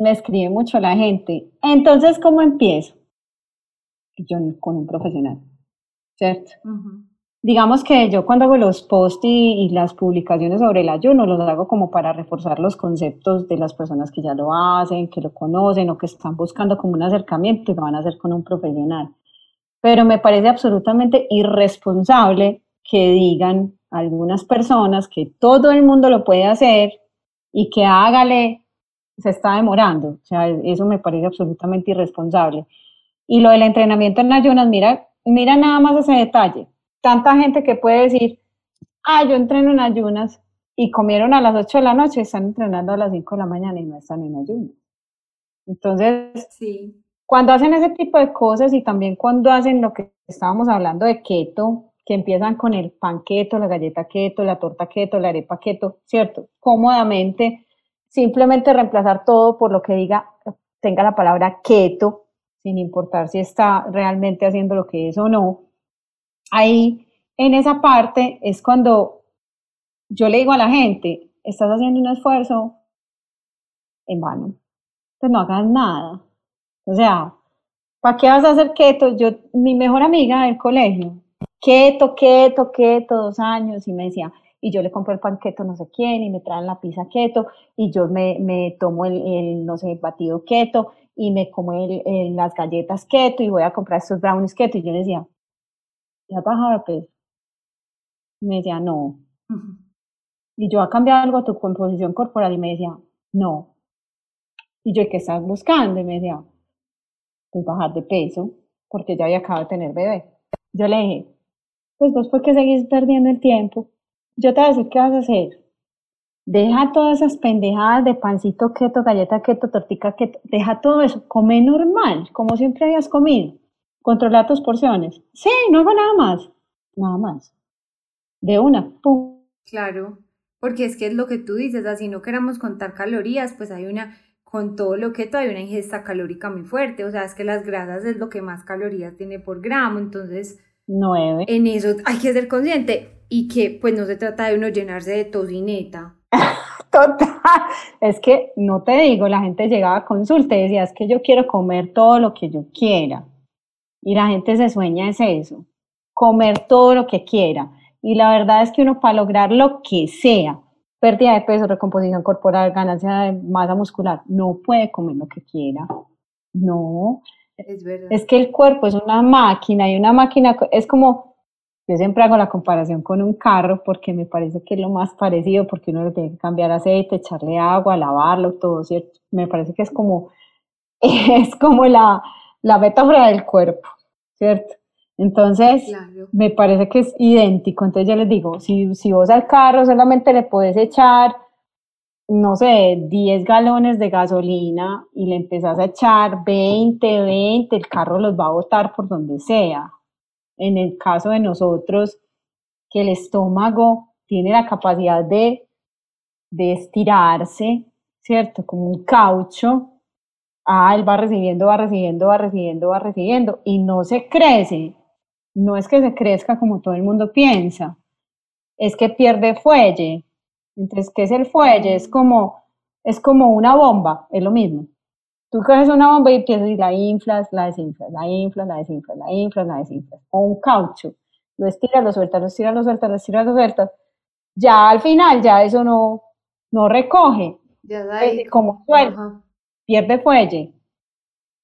me escribe mucho la gente. Entonces, ¿cómo empiezo? Yo con un profesional, ¿cierto? Digamos que yo cuando hago los posts y, las publicaciones sobre el ayuno, los hago como para reforzar los conceptos de las personas que ya lo hacen, que lo conocen o que están buscando como un acercamiento y lo van a hacer con un profesional. Pero me parece absolutamente irresponsable que digan algunas personas que todo el mundo lo puede hacer y que hágale, se está demorando. O sea, eso me parece absolutamente irresponsable. Y lo del entrenamiento en ayunas, mira, mira nada más ese detalle tanta gente que puede decir, ah, yo entreno en ayunas y comieron a las 8 de la noche, están entrenando a las 5 de la mañana y no están en ayunas. Entonces, sí. cuando hacen ese tipo de cosas y también cuando hacen lo que estábamos hablando de keto, que empiezan con el pan keto, la galleta keto, la torta keto, la arepa keto, ¿cierto? Cómodamente, simplemente reemplazar todo por lo que diga, tenga la palabra keto, sin importar si está realmente haciendo lo que es o no, ahí en esa parte es cuando yo le digo a la gente, estás haciendo un esfuerzo en vano, pues no hagas nada. O sea, ¿para qué vas a hacer keto? Yo, mi mejor amiga del colegio, keto, keto, keto, dos años, y me decía, y yo le compro el pan keto no sé quién, y me traen la pizza keto, y yo me, me tomo el, no sé, batido keto, y me como el, las galletas keto, y voy a comprar estos brownies keto, y yo le decía, ¿ya has bajado de peso? Y me decía, no. Y yo, ¿ha cambiado algo tu composición corporal? Y me decía, no. Y yo, ¿qué estás buscando? Y me decía, pues bajar de peso, porque ya había acabado de tener bebé. Yo le dije, pues vos, ¿por qué seguís perdiendo el tiempo? Yo te voy a decir qué vas a hacer. Deja todas esas pendejadas de pancito keto, galleta keto, tortica keto, deja todo eso, come normal, como siempre hayas comido. Controla tus porciones. Sí, no hago nada más, nada más. De una, pum. Claro, porque es que es lo que tú dices, así no queramos contar calorías, pues hay una, con todo lo keto hay una ingesta calórica muy fuerte, o sea, es que las grasas es lo que más calorías tiene por gramo, entonces... Nueve. En eso hay que ser consciente y que pues no se trata de uno llenarse de tocineta Total, es que no te digo, la gente llegaba a consulta y decía, es que yo quiero comer todo lo que yo quiera. Y la gente se sueña es eso, comer todo lo que quiera. Y la verdad es que uno para lograr lo que sea, pérdida de peso, recomposición corporal, ganancia de masa muscular, no puede comer lo que quiera. No. Es verdad. Es que el cuerpo es una máquina y una máquina es como yo siempre hago la comparación con un carro porque me parece que es lo más parecido porque uno le tiene que cambiar aceite, echarle agua, lavarlo, todo, ¿cierto? Me parece que es como, es como la, la metáfora del cuerpo, ¿cierto? Entonces, me parece que es idéntico. Entonces yo les digo, si, si vos al carro solamente le puedes echar, no sé, 10 galones de gasolina y le empezás a echar 20, 20, el carro los va a botar por donde sea en el caso de nosotros, que el estómago tiene la capacidad de, de estirarse, ¿cierto? Como un caucho. Ah, él va recibiendo, va recibiendo, va recibiendo, va recibiendo y no se crece. No es que se crezca como todo el mundo piensa, es que pierde fuelle. Entonces, ¿qué es el fuelle? Es como, es como una bomba, es lo mismo. Tú coges una bomba y empiezas y la inflas, la desinflas, la inflas, la desinflas, la inflas, la desinflas. O un caucho. Lo estiras, lo sueltas, lo estiras, lo sueltas, lo estiras, lo sueltas. Ya al final, ya eso no, no recoge. Ya da ahí, como suelta. Pierde fuelle.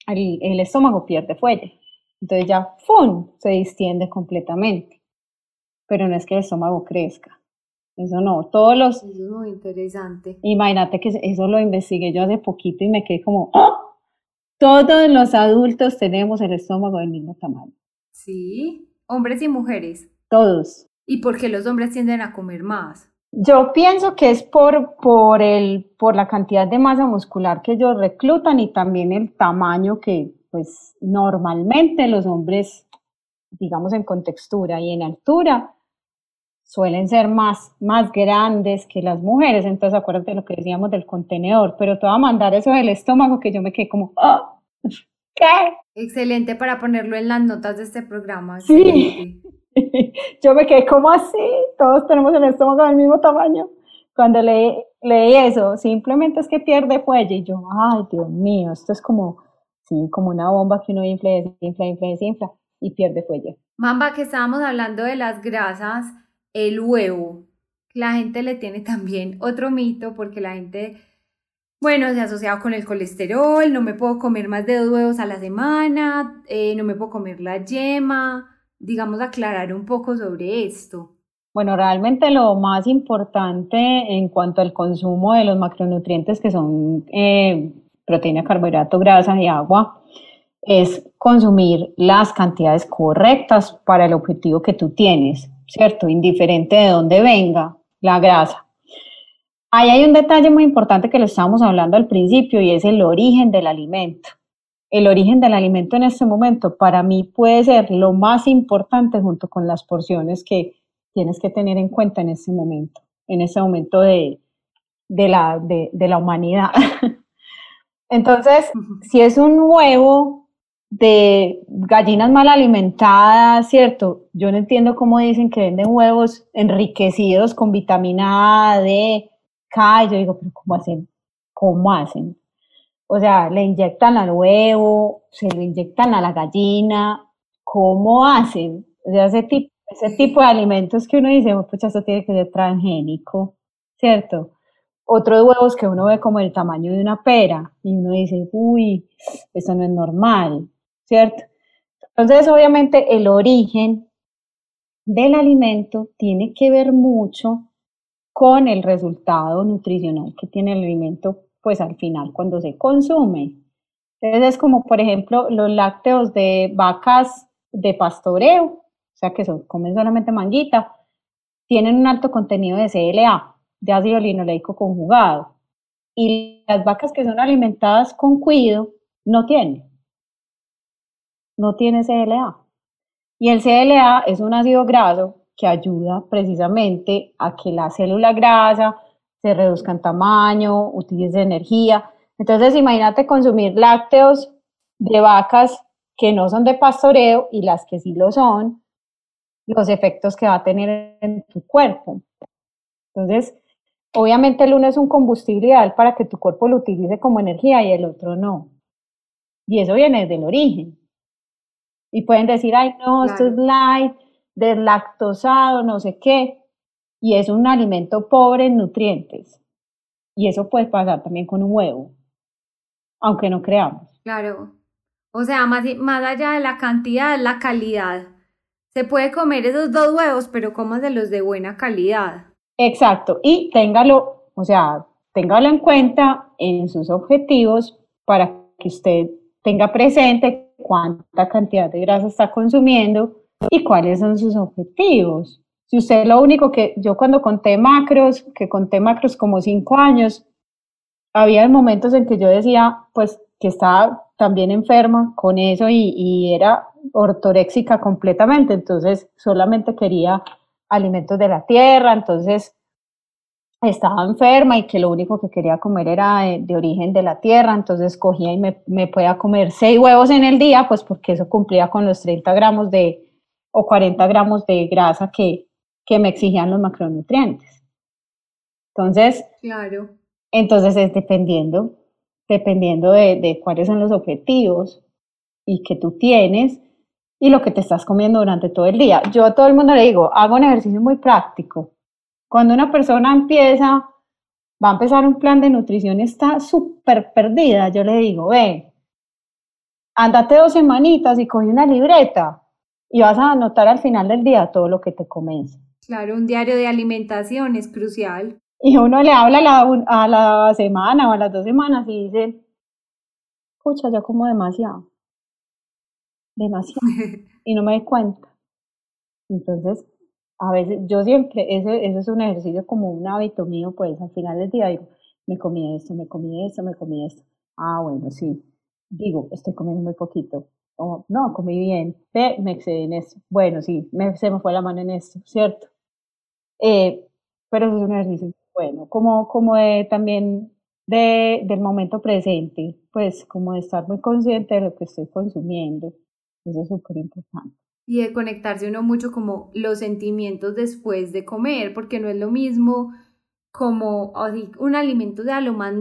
El, el estómago pierde fuelle. Entonces ya, ¡fum! se distiende completamente. Pero no es que el estómago crezca. Eso no, todos los... Eso es muy interesante. Imagínate que eso lo investigué yo hace poquito y me quedé como, ¡Ah! Todos los adultos tenemos el estómago del mismo tamaño. Sí, hombres y mujeres. Todos. ¿Y por qué los hombres tienden a comer más? Yo pienso que es por, por, el, por la cantidad de masa muscular que ellos reclutan y también el tamaño que, pues, normalmente los hombres, digamos, en contextura y en altura, suelen ser más, más grandes que las mujeres, entonces acuérdate de lo que decíamos del contenedor, pero te voy a mandar eso del estómago que yo me quedé como, oh, ¿qué? Excelente para ponerlo en las notas de este programa. Sí, yo me quedé como así, todos tenemos el estómago del mismo tamaño. Cuando leí, leí eso, simplemente es que pierde fuelle y yo, ay, Dios mío, esto es como, sí, como una bomba que uno infla, desinfla, infla, desinfla y pierde fuelle. Mamba, que estábamos hablando de las grasas, el huevo. La gente le tiene también otro mito porque la gente, bueno, se ha asociado con el colesterol, no me puedo comer más de dos huevos a la semana, eh, no me puedo comer la yema. Digamos, aclarar un poco sobre esto. Bueno, realmente lo más importante en cuanto al consumo de los macronutrientes que son eh, proteína, carbohidrato, grasa y agua es consumir las cantidades correctas para el objetivo que tú tienes. ¿cierto? Indiferente de dónde venga la grasa. Ahí hay un detalle muy importante que lo estábamos hablando al principio y es el origen del alimento. El origen del alimento en este momento para mí puede ser lo más importante junto con las porciones que tienes que tener en cuenta en este momento, en este momento de, de, la, de, de la humanidad. Entonces, si es un huevo de gallinas mal alimentadas, ¿cierto? Yo no entiendo cómo dicen que venden huevos enriquecidos con vitamina A, D, K. Yo digo, pero ¿cómo hacen? ¿Cómo hacen? O sea, le inyectan al huevo, se lo inyectan a la gallina. ¿Cómo hacen? O sea, ese tipo, de alimentos que uno dice, pues esto tiene que ser transgénico, ¿cierto? otros huevos que uno ve como el tamaño de una pera y uno dice, uy, eso no es normal. ¿cierto? Entonces, obviamente, el origen del alimento tiene que ver mucho con el resultado nutricional que tiene el alimento, pues al final cuando se consume. Entonces es como, por ejemplo, los lácteos de vacas de pastoreo, o sea que son, comen solamente manguita, tienen un alto contenido de CLA. de ácido linoleico conjugado. Y las vacas que son alimentadas con cuido no tienen. No tiene CLA. Y el CLA es un ácido graso que ayuda precisamente a que la célula grasa se reduzca en tamaño, utilice energía. Entonces, imagínate consumir lácteos de vacas que no son de pastoreo y las que sí lo son, los efectos que va a tener en tu cuerpo. Entonces, obviamente el uno es un combustible ideal para que tu cuerpo lo utilice como energía y el otro no. Y eso viene del origen. Y pueden decir, ay, no, esto es light, deslactosado, no sé qué. Y es un alimento pobre en nutrientes. Y eso puede pasar también con un huevo, aunque no creamos. Claro. O sea, más, más allá de la cantidad, la calidad. Se puede comer esos dos huevos, pero de los de buena calidad. Exacto. Y téngalo, o sea, téngalo en cuenta en sus objetivos para que usted tenga presente cuánta cantidad de grasa está consumiendo y cuáles son sus objetivos. Si usted lo único que yo cuando conté macros, que conté macros como cinco años, había momentos en que yo decía, pues que estaba también enferma con eso y, era ortoréxica completamente, entonces solamente quería alimentos de la tierra, entonces estaba enferma y que lo único que quería comer era de, origen de la tierra, entonces cogía y me, me, podía comer seis huevos en el día, pues porque eso cumplía con los 30 gramos de, o 40 gramos de grasa que, que me exigían los macronutrientes. Entonces, claro. entonces es dependiendo, dependiendo de, de cuáles son los objetivos y que tú tienes y lo que te estás comiendo durante todo el día. Yo a todo el mundo le digo, hago un ejercicio muy práctico cuando una persona empieza, va a empezar un plan de nutrición, está súper perdida, yo le digo, ve, andate dos semanitas y coge una libreta y vas a anotar al final del día todo lo que te comes. Claro, un diario de alimentación es crucial. Y uno le habla a la, a la semana o a las dos semanas y dice, escucha, yo como demasiado. Demasiado. y no me doy cuenta. Entonces, a veces, yo siempre, eso, eso es un ejercicio como un hábito mío, pues al final del día digo, me comí esto, me comí esto, me comí esto. Ah, bueno, sí. Digo, estoy comiendo muy poquito. O, no, comí bien, me excedí en esto. Bueno, sí, me, se me fue la mano en esto, ¿cierto? Eh, pero eso es un ejercicio bueno, como, como de, también de, del momento presente, pues como de estar muy consciente de lo que estoy consumiendo. Eso es súper importante y de conectarse uno mucho como los sentimientos después de comer, porque no es lo mismo como un alimento de lo más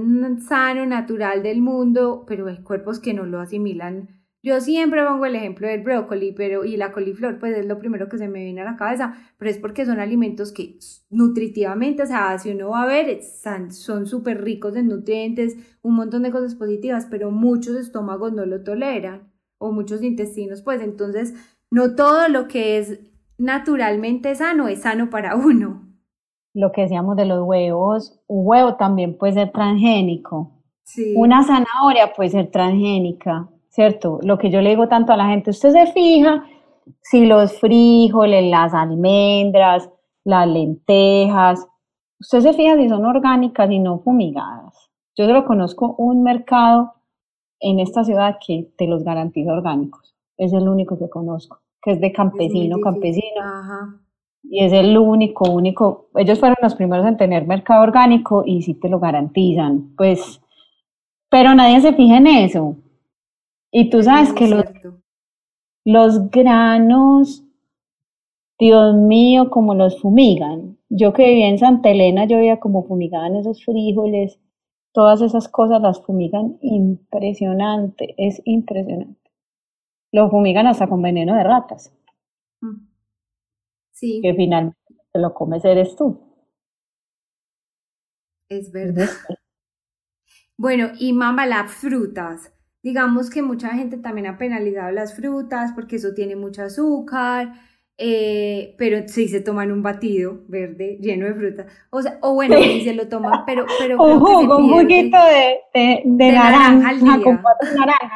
sano, natural del mundo, pero hay cuerpos que no lo asimilan. Yo siempre pongo el ejemplo del brócoli pero, y la coliflor, pues es lo primero que se me viene a la cabeza, pero es porque son alimentos que nutritivamente, o sea, si uno va a ver, son súper ricos en nutrientes, un montón de cosas positivas, pero muchos estómagos no lo toleran, o muchos intestinos, pues entonces no todo lo que es naturalmente sano es sano para uno. Lo que decíamos de los huevos, un huevo también puede ser transgénico. Una zanahoria puede ser transgénica, ¿cierto? Lo que yo le digo tanto a la gente, usted se fija si los frijoles, las almendras, las lentejas, usted se fija si son orgánicas y no fumigadas. Yo solo conozco un mercado en esta ciudad que te los garantiza orgánicos. Es el único que conozco que es de campesino, campesino. Y es el único, único, ellos fueron los primeros en tener mercado orgánico y sí te lo garantizan, pues, pero nadie se fija en eso. Y tú sabes que los, los granos, Dios mío, como los fumigan. Yo que vivía en Santa Elena, yo veía como fumigaban esos frijoles, todas esas cosas las fumigan impresionante, es impresionante lo fumigan hasta con veneno de ratas. Mm. Sí. Que finalmente lo comes eres tú. Es verdad. Bueno, y mamá, las frutas. Digamos que mucha gente también ha penalizado las frutas porque eso tiene mucho azúcar, eh, pero si se toman un batido verde lleno de fruta. O sea, o bueno, si se lo toman, pero... pero un jugo, un juguito de, de, naranja, naranja con cuatro naranjas.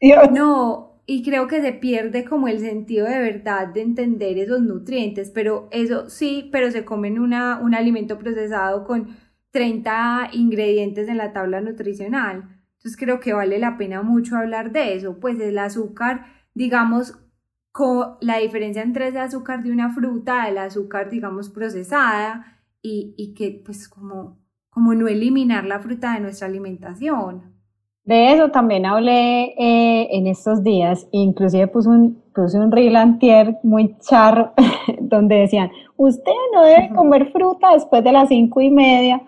No, y creo que se pierde como el sentido de verdad de entender esos nutrientes, pero eso sí, pero se comen una, un alimento procesado con 30 ingredientes en la tabla nutricional. Entonces creo que vale la pena mucho hablar de eso, pues el azúcar, digamos, la diferencia entre ese azúcar de una fruta, el azúcar, digamos, procesada y, y que pues como, como no eliminar la fruta de nuestra alimentación. De eso también hablé eh, en estos días, inclusive puse un, puse un reel antier muy charro, donde decían, usted no debe comer fruta después de las cinco y media.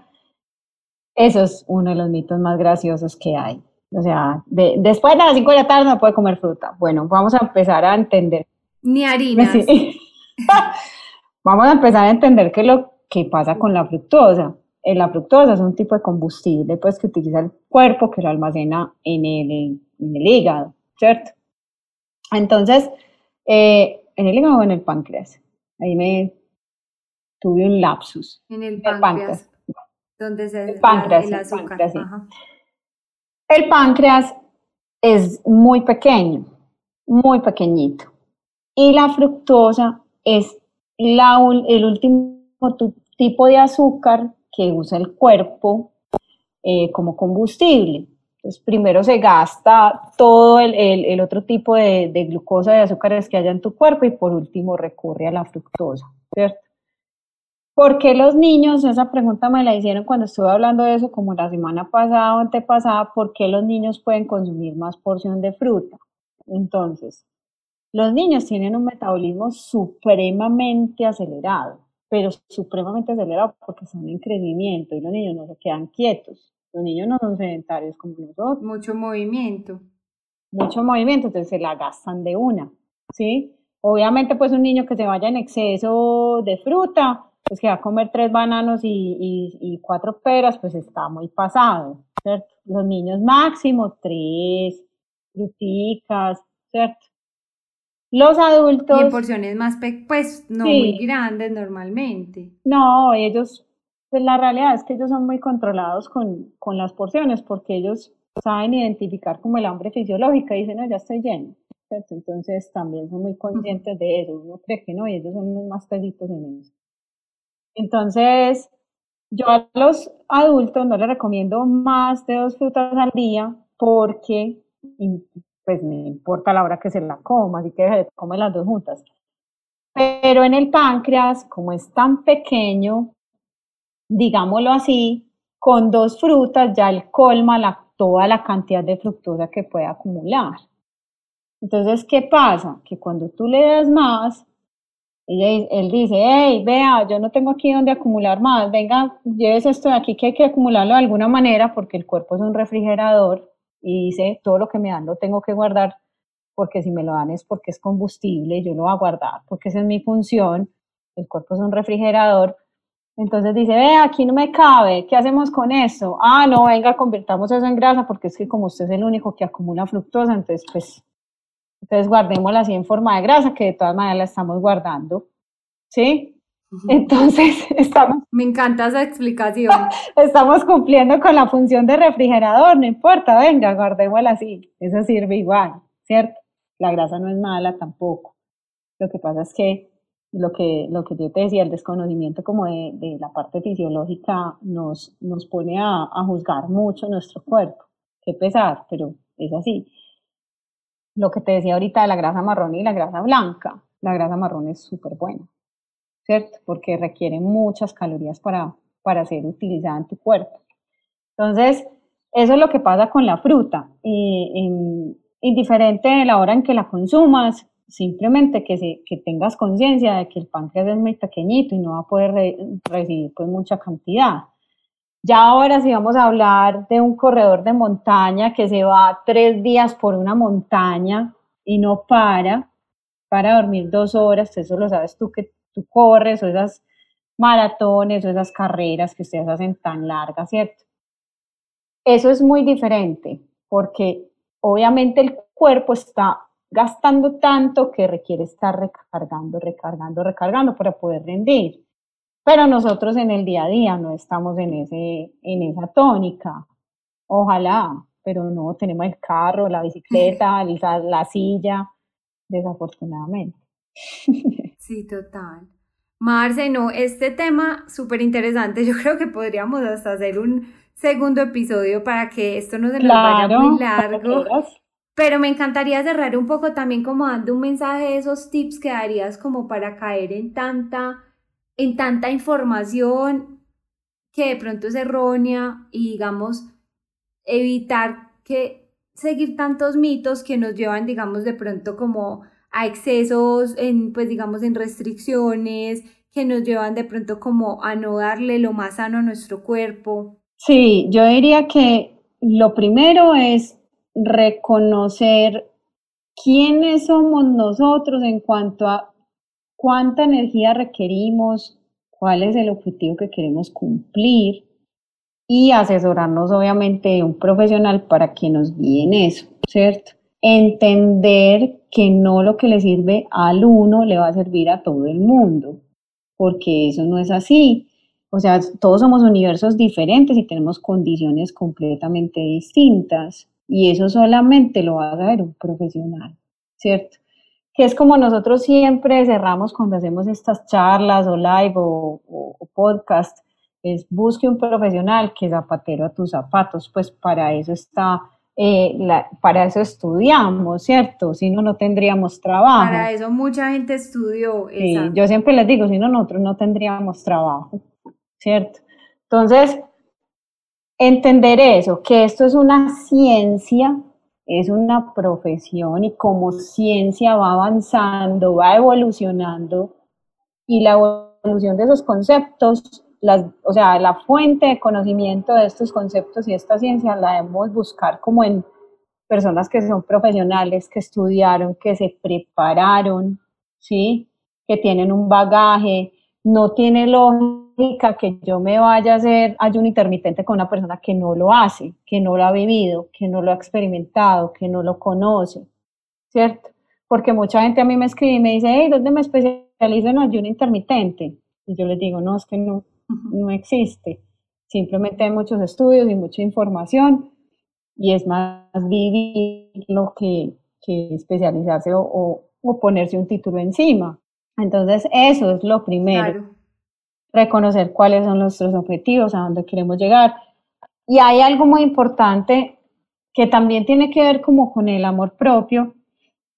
Eso es uno de los mitos más graciosos que hay. O sea, después de las cinco de la tarde no puede comer fruta. Bueno, vamos a empezar a entender. Ni harinas. vamos a empezar a entender qué es lo que pasa con la fructosa la fructosa es un tipo de combustible pues, que utiliza el cuerpo, que lo almacena en el, en el hígado, ¿cierto? Entonces, eh, en el hígado o en el páncreas. Ahí me tuve un lapsus. En el páncreas. Donde se el páncreas, el, azúcar. el páncreas es muy pequeño, muy pequeñito. Y la fructosa es la, el último tipo de azúcar que usa el cuerpo eh, como combustible. Entonces, primero se gasta todo el, el, otro tipo de, de, glucosa, de azúcares que haya en tu cuerpo y por último recurre a la fructosa, ¿cierto? ¿Por qué los niños, esa pregunta me la hicieron cuando estuve hablando de eso como la semana pasada o antepasada, ¿por qué los niños pueden consumir más porción de fruta? Entonces, los niños tienen un metabolismo supremamente acelerado pero supremamente acelerado porque están en crecimiento y los niños no se quedan quietos. Los niños no son sedentarios como nosotros. Mucho movimiento. Mucho movimiento, entonces se la gastan de una, ¿sí? Obviamente, pues un niño que se vaya en exceso de fruta, pues que va a comer tres bananos y, y, cuatro peras, pues está muy pasado, ¿cierto? Los niños máximo tres fruticas, ¿cierto? Los adultos... Y en porciones más, pues no muy grandes normalmente. No, ellos, pues la realidad es que ellos son muy controlados con, con las porciones porque ellos saben identificar como el hambre fisiológica y dicen, no, ya estoy lleno. Entonces también son muy conscientes de eso. Uno cree que no y ellos son los más pesitos en eso. Entonces, yo a los adultos no les recomiendo más de dos frutas al día porque pues me importa la hora que se la coma, así que come las dos juntas. Pero en el páncreas, como es tan pequeño, digámoslo así, con dos frutas ya él colma la, toda la cantidad de fructosa que puede acumular. Entonces, ¿qué pasa? Que cuando tú le das más, él dice, hey, vea, yo no tengo aquí donde acumular más, venga, lleves esto de aquí que hay que acumularlo de alguna manera porque el cuerpo es un refrigerador y dice, todo lo que me dan lo tengo que guardar porque si me lo dan es porque es combustible, yo lo voy a guardar porque esa es mi función, el cuerpo es un refrigerador. Entonces dice, ve, aquí no me cabe, ¿qué hacemos con eso? Ah, no, venga, convirtamos eso en grasa porque es que como usted es el único que acumula fructosa, entonces pues, entonces guardémosla así en forma de grasa, que de todas maneras la estamos guardando, ¿sí? Entonces, estamos... Me encanta esa explicación. estamos cumpliendo con la función de refrigerador, no importa, venga, guardémosla así. Eso sirve igual, ¿cierto? La grasa no es mala tampoco. Lo que pasa es que lo que, lo que yo te decía, el desconocimiento como de, de la parte fisiológica nos, nos pone a, a juzgar mucho nuestro cuerpo. Qué pesar, pero es así. Lo que te decía ahorita de la grasa marrón y la grasa blanca. La grasa marrón es súper buena ¿cierto? Porque requiere muchas calorías para, para ser utilizada en tu cuerpo. Entonces, eso es lo que pasa con la fruta. indiferente de la hora en que la consumas, simplemente que, se, que tengas conciencia de que el páncreas es muy pequeñito y no va a poder recibir pues mucha cantidad. Ya ahora si vamos a hablar de un corredor de montaña que se va tres días por una montaña y no para, para dormir dos horas, eso lo sabes tú que tú corres o esas maratones o esas carreras que ustedes hacen tan largas, ¿cierto? Eso es muy diferente porque obviamente el cuerpo está gastando tanto que requiere estar recargando, recargando, recargando para poder rendir. Pero nosotros en el día a día no estamos en, ese, en esa tónica. Ojalá, pero no, tenemos el carro, la bicicleta, la, silla, desafortunadamente. Sí, total. Marce, no, este tema súper interesante, yo creo que podríamos hasta hacer un segundo episodio para que esto no se nos vaya muy largo. Pero me encantaría cerrar un poco también como dando un mensaje de esos tips que darías como para caer en tanta, en tanta información que de pronto es errónea y digamos evitar que seguir tantos mitos que nos llevan digamos de pronto como a excesos en pues digamos en restricciones que nos llevan de pronto como a no darle lo más sano a nuestro cuerpo. Sí, yo diría que lo primero es reconocer quiénes somos nosotros en cuanto a cuánta energía requerimos, cuál es el objetivo que queremos cumplir y asesorarnos obviamente de un profesional para que nos guíe en eso, ¿cierto? Entender que no lo que le sirve al uno le va a servir a todo el mundo, porque eso no es así. O sea, todos somos universos diferentes y tenemos condiciones completamente distintas. Y eso solamente lo va a saber un profesional, ¿cierto? Que es como nosotros siempre cerramos cuando hacemos estas charlas o live o, o, podcast, es busque un profesional que zapatero a tus zapatos, pues para eso está eh, para eso estudiamos, ¿cierto? Si no, no tendríamos trabajo. Para eso mucha gente estudió. Sí, yo siempre les digo, si no, nosotros no tendríamos trabajo, ¿cierto? Entonces, entender eso, que esto es una ciencia, es una profesión y como ciencia va avanzando, va evolucionando y la evolución de esos conceptos o sea, la fuente de conocimiento de estos conceptos y esta ciencia la debemos buscar como en personas que son profesionales, que estudiaron, que se prepararon, ¿sí? Que tienen un bagaje. No tiene lógica que yo me vaya a hacer ayuno intermitente con una persona que no lo hace, que no lo ha vivido, que no lo ha experimentado, que no lo conoce, ¿cierto? Porque mucha gente a mí me escribe y me dice, hey, ¿dónde me especializo en ayuno intermitente? Y yo les digo, no, es que no, no existe. Simplemente hay muchos estudios y mucha información y es más vivirlo que, que especializarse o, o, ponerse un título encima. Entonces, eso es lo primero. Reconocer cuáles son nuestros objetivos, a dónde queremos llegar. Y hay algo muy importante que también tiene que ver como con el amor propio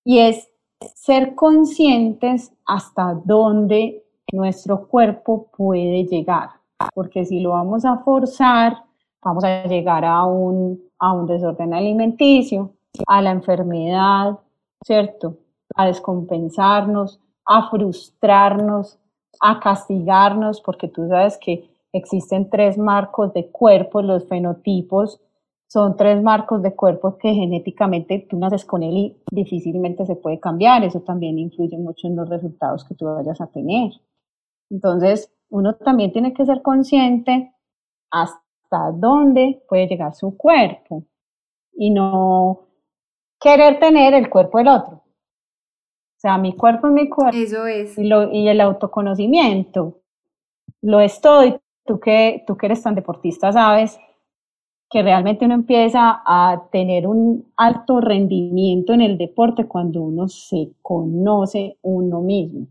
y es ser conscientes hasta dónde nuestro cuerpo puede llegar, porque si lo vamos a forzar, vamos a llegar a un, a un desorden alimenticio, a la enfermedad, ¿cierto? A descompensarnos, a frustrarnos, a castigarnos, porque tú sabes que existen tres marcos de cuerpo, los fenotipos, son tres marcos de cuerpo que genéticamente tú naces con él y difícilmente se puede cambiar. Eso también influye mucho en los resultados que tú vayas a tener. Entonces, uno también tiene que ser consciente hasta dónde puede llegar su cuerpo y no querer tener el cuerpo del otro. O sea, mi cuerpo es mi cuerpo. Eso es. Y, lo, y el autoconocimiento. Lo estoy. Tú que, tú que eres tan deportista sabes que realmente uno empieza a tener un alto rendimiento en el deporte cuando uno se conoce uno mismo,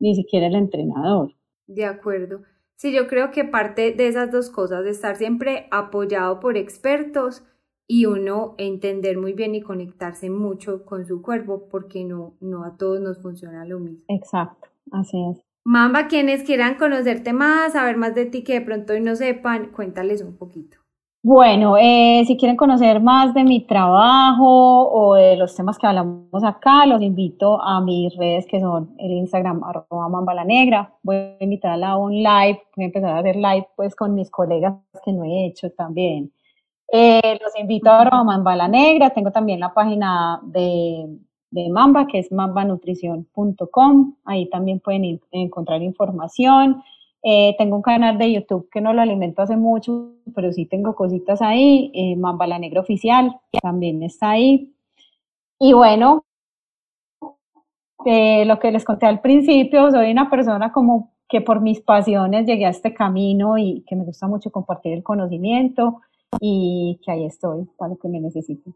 ni siquiera el entrenador. De acuerdo. Sí, yo creo que parte de esas dos cosas, de estar siempre apoyado por expertos y uno entender muy bien y conectarse mucho con su cuerpo, porque no, no a todos nos funciona lo mismo. Exacto, así es. Mamba, quienes quieran conocerte más, saber más de ti que de pronto hoy no sepan, cuéntales un poquito. Bueno, eh, si quieren conocer más de mi trabajo o de los temas que hablamos acá, los invito a mis redes que son el Instagram arroba mamba negra. Voy a invitar a un live, voy a empezar a hacer live pues con mis colegas que no he hecho también. Eh, los invito a arroba mamba la negra. Tengo también la página de, Mamba que es mambanutrición.com. Ahí también pueden encontrar información. Eh, tengo un canal de YouTube que no lo alimento hace mucho, pero sí tengo cositas ahí. Eh, Mamba la Negra Oficial también está ahí. Y bueno, eh, lo que les conté al principio, soy una persona como que por mis pasiones llegué a este camino y que me gusta mucho compartir el conocimiento. Y que ahí estoy para lo que me necesite.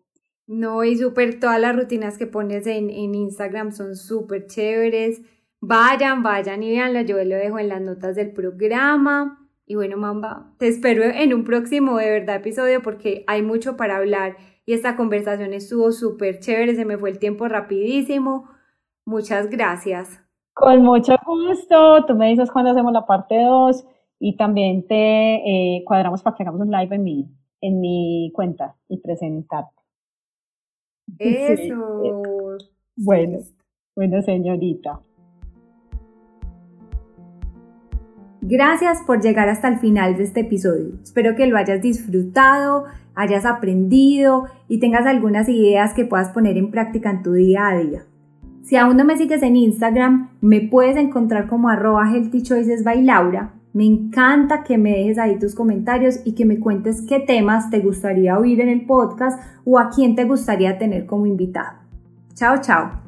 No, y súper, todas las rutinas que pones en, en Instagram son súper chéveres. Vayan, vayan y veanlo, yo lo dejo en las notas del programa. Y bueno, Mamba, te espero en un próximo de verdad episodio porque hay mucho para hablar y esta conversación estuvo súper chévere, se me fue el tiempo rapidísimo. Muchas gracias. Con mucho gusto, tú me dices cuándo hacemos la parte 2 y también te eh, cuadramos para que hagamos un live en mi, en mi cuenta y presentarte. Eso. Bueno, bueno, señorita. Gracias por llegar hasta el final de este episodio. Espero que lo hayas disfrutado, hayas aprendido y tengas algunas ideas que puedas poner en práctica en tu día a día. Si aún no me sigues en Instagram, me puedes encontrar como arroba healthy choices by Laura. Me encanta que me dejes ahí tus comentarios y que me cuentes qué temas te gustaría oír en el podcast o a quién te gustaría tener como invitado. Chao, chao.